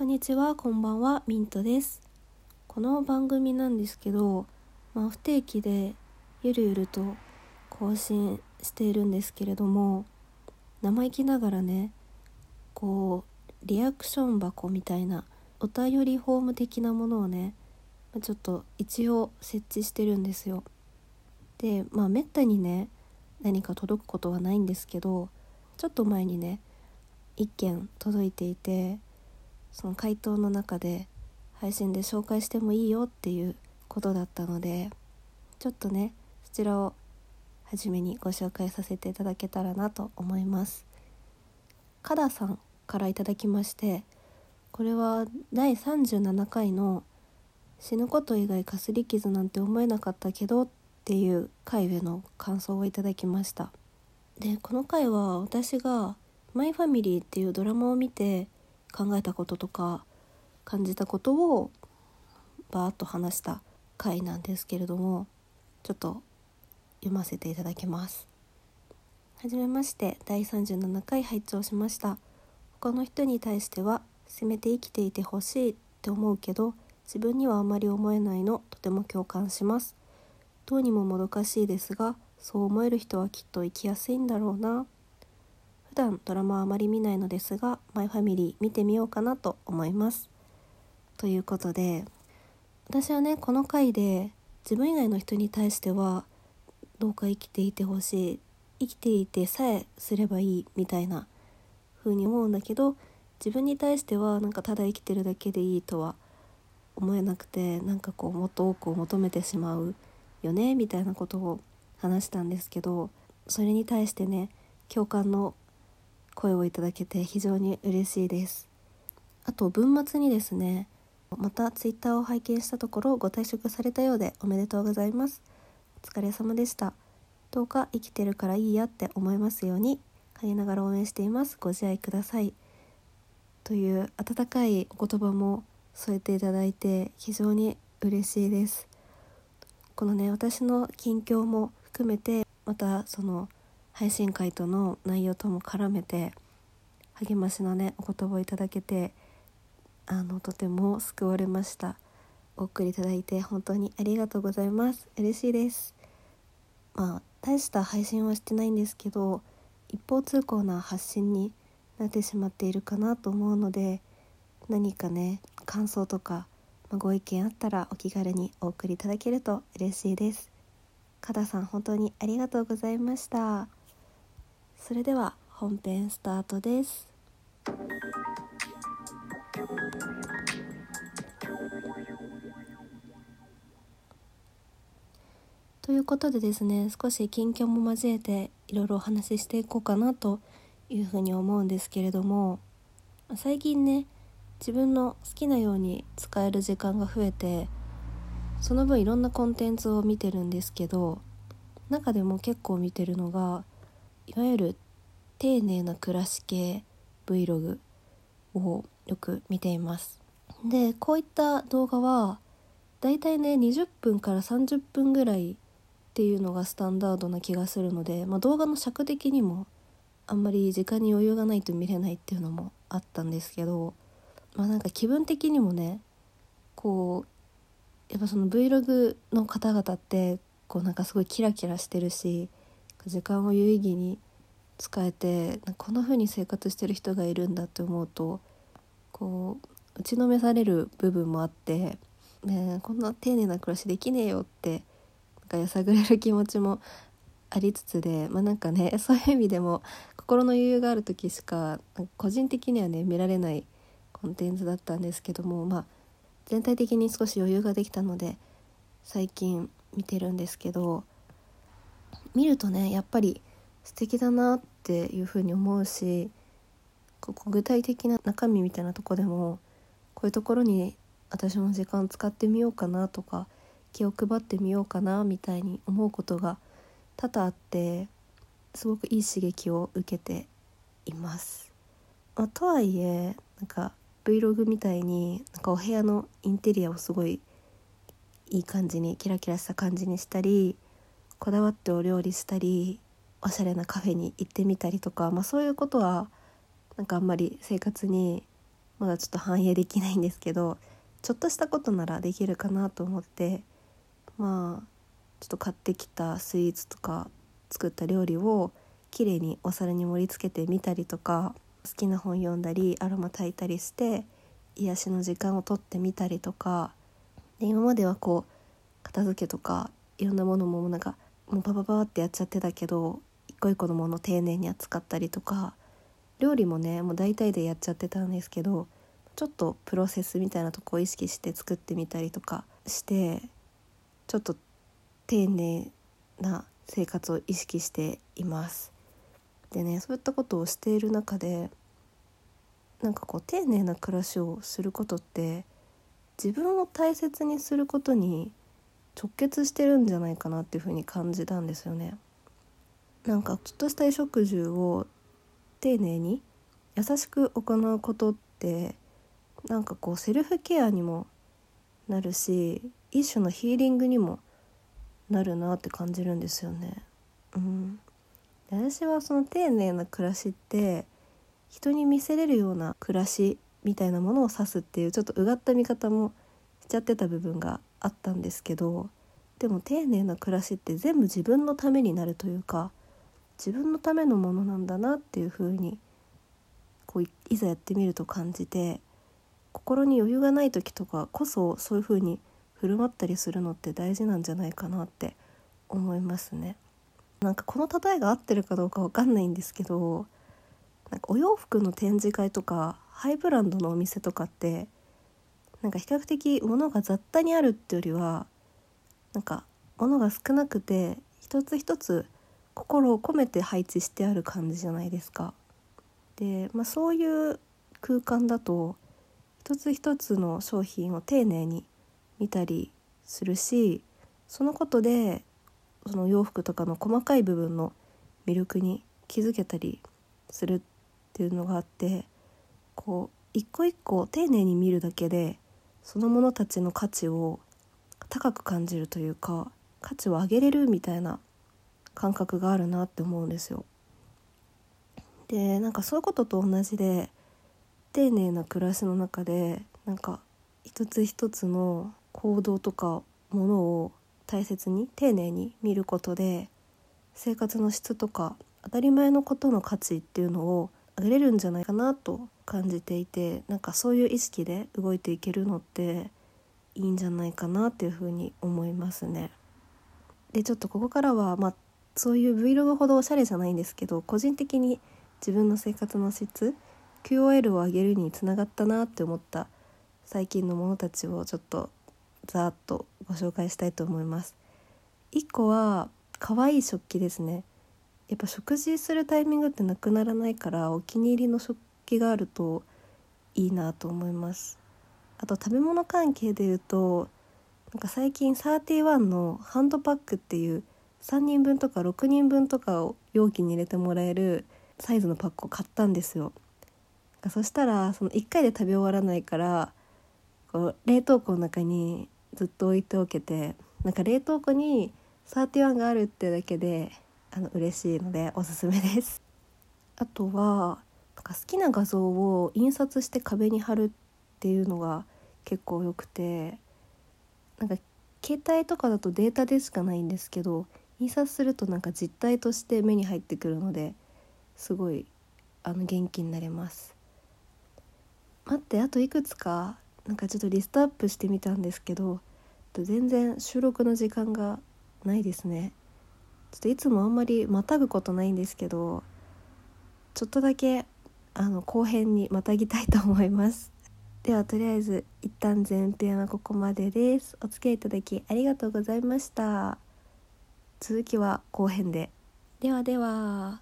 こんにちは、こんばんは、ミントです。この番組なんですけど、まあ、不定期でゆるゆると更新しているんですけれども、生意気ながらね、こう、リアクション箱みたいな、お便りフォーム的なものをね、ちょっと一応設置してるんですよ。で、まあ、めったにね、何か届くことはないんですけど、ちょっと前にね、一件届いていて、その回答の中で配信で紹介してもいいよっていうことだったのでちょっとねそちらを初めにご紹介させていただけたらなと思います。カダさんからいただきましてこれは第37回の「死ぬこと以外かすり傷なんて思えなかったけど」っていう回への感想をいただきました。でこの回は私が「マイファミリー」っていうドラマを見て考えたこととか感じたことをバーッと話した回なんですけれどもちょっと読ませていただきます。はじめまして第37回拝聴しました。他の人に対してはせめて生きていてほしいって思うけど自分にはあまり思えないのとても共感します。どうにももどかしいですがそう思える人はきっと生きやすいんだろうな。普段ドラマはあまり見ないのですが「マイファミリー見てみようかなと思います。ということで私はねこの回で自分以外の人に対してはどうか生きていてほしい生きていてさえすればいいみたいな風に思うんだけど自分に対してはなんかただ生きてるだけでいいとは思えなくてなんかこうもっと多くを求めてしまうよねみたいなことを話したんですけどそれに対してね共感の声をいただけて非常に嬉しいです。あと文末にですねまたツイッターを拝見したところご退職されたようでおめでとうございます。お疲れ様でした。どうか生きてるからいいやって思いますように陰ながら応援しています。ご自愛ください。という温かいお言葉も添えていただいて非常に嬉しいです。このね私の近況も含めてまたその配信会との内容とも絡めて励ましのねお言葉をいただけてあのとても救われました。お送りいただいて本当にありがとうございます。嬉しいです。まあ大した配信はしてないんですけど一方通行な発信になってしまっているかなと思うので何かね感想とか、ご意見あったらお気軽にお送りいただけると嬉しいです。加田さん本当にありがとうございました。それでは本編スタートです。ということでですね少し近況も交えていろいろお話ししていこうかなというふうに思うんですけれども最近ね自分の好きなように使える時間が増えてその分いろんなコンテンツを見てるんですけど中でも結構見てるのがいわゆる丁寧な暮らし系 Vlog をよく見ています。でこういった動画はだいたいね20分から30分ぐらいっていうのがスタンダードな気がするので、まあ、動画の尺的にもあんまり時間に余裕がないと見れないっていうのもあったんですけどまあなんか気分的にもねこうやっぱその Vlog の方々ってこうなんかすごいキラキラしてるし時間を有意義に使えてこんな風に生活してる人がいるんだって思うとこう打ちのめされる部分もあって、ね、こんな丁寧な暮らしできねえよってなんかやさぐれる気持ちもありつつでまあなんかね そういう意味でも心の余裕がある時しか個人的にはね見られないコンテンツだったんですけどもまあ全体的に少し余裕ができたので最近見てるんですけど見るとねやっぱり素敵だなっていうふうに思うしここ具体的な中身みたいなとこでもこういうところに私も時間使ってみようかなとか気を配ってみようかなみたいに思うことが多々あってすごくいい刺激を受けています。まあ、とはいえなんか Vlog みたいになんかお部屋のインテリアをすごいいい感じにキラキラした感じにしたりこだわってお料理したりおしゃれなカフェに行ってみたりとか、まあ、そういうことはなんかあんまり生活にまだちょっと反映できないんですけどちょっとしたことならできるかなと思ってまあちょっと買ってきたスイーツとか作った料理をきれいにお皿に盛り付けてみたりとか好きな本読んだりアロマ炊いたりして癒しの時間をとってみたりとかで今まではこう片付けとかいろんなものもなんかもうパパパってやっちゃってたけど一個一個のものを丁寧に扱ったりとか料理もねもう大体でやっちゃってたんですけどちょっとプロセスみたいなとこを意識して作ってみたりとかしてちょっと丁寧な生活を意識しています。でねそういったことをしている中でなんかこう丁寧な暮らしをすることって自分を大切にすることに直結してるんじゃないかなっていうふうに感じたんですよね。なんかちょっとした衣食住を丁寧に優しく行うことってなんかこうセルフケアにもなるし一種のヒーリングにもなるなって感じるんですよね。うん、で私はその丁寧な暮らしって人に見せれるような暮らしみたいなものを指すっていうちょっとうがった見方もちゃってた部分があったんですけどでも丁寧な暮らしって全部自分のためになるというか自分のためのものなんだなっていう風にこういざやってみると感じて心に余裕がない時とかこそそういう風に振る舞ったりするのって大事なんじゃないかなって思いますね。なんかこの例えが合ってるかどうかわかんないんですけどなんかお洋服の展示会とかハイブランドのお店とかってなんか比較的物が雑多にあるってよりはなんか物が少なくて一つ一つ心を込めて配置してある感じじゃないですか。で、まあ、そういう空間だと一つ一つの商品を丁寧に見たりするしそのことでその洋服とかの細かい部分の魅力に気づけたりするっていうのがあってこう一個一個丁寧に見るだけでそのものたちの価値を高く感じるというか価値を上げれるみたいな感覚があるなって思うんですよ。でなんかそういうことと同じで丁寧な暮らしの中でなんか一つ一つの行動とかものを大切に丁寧に見ることで生活の質とか当たり前のことの価値っていうのを上げれるんじゃないかなと感じていてなんかそういう意識で動いていけるのっていいんじゃないかなっていうふうに思いますね。でちょっとここからは、まあ、そういう Vlog ほどおしゃれじゃないんですけど個人的に自分の生活の質 QOL を上げるにつながったなって思った最近のものたちをちょっとざーっとご紹介したいと思います。1個は可愛い食器ですねやっぱ食事するタイミングってなくならないからお気に入りの食器があるといいなと思います。あと食べ物関係で言うとなんか最近31のハンドパックっていう3人分とか6人分とかを容器に入れてもらえるサイズのパックを買ったんですよ。そしたらその1回で食べ終わらないからこう冷凍庫の中にずっと置いておけてなんか冷凍庫に31があるってだけであの嬉しいのでおすすめです。あとはなんか好きな画像を印刷して壁に貼るっていうのが結構よくてなんか携帯とかだとデータでしかないんですけど印刷するとなんか実体として目に入ってくるのですごいあの元気になれます。待ってあといくつかなんかちょっとリストアップしてみたんですけど全然収録の時間がないですね。ちょっといつもあんまりまたぐことないんですけどちょっとだけあの後編にまたぎたいと思います。ではとりあえず一旦前編はここまでです。お付き合いいただきありがとうございました。続きは後編で。ではでは。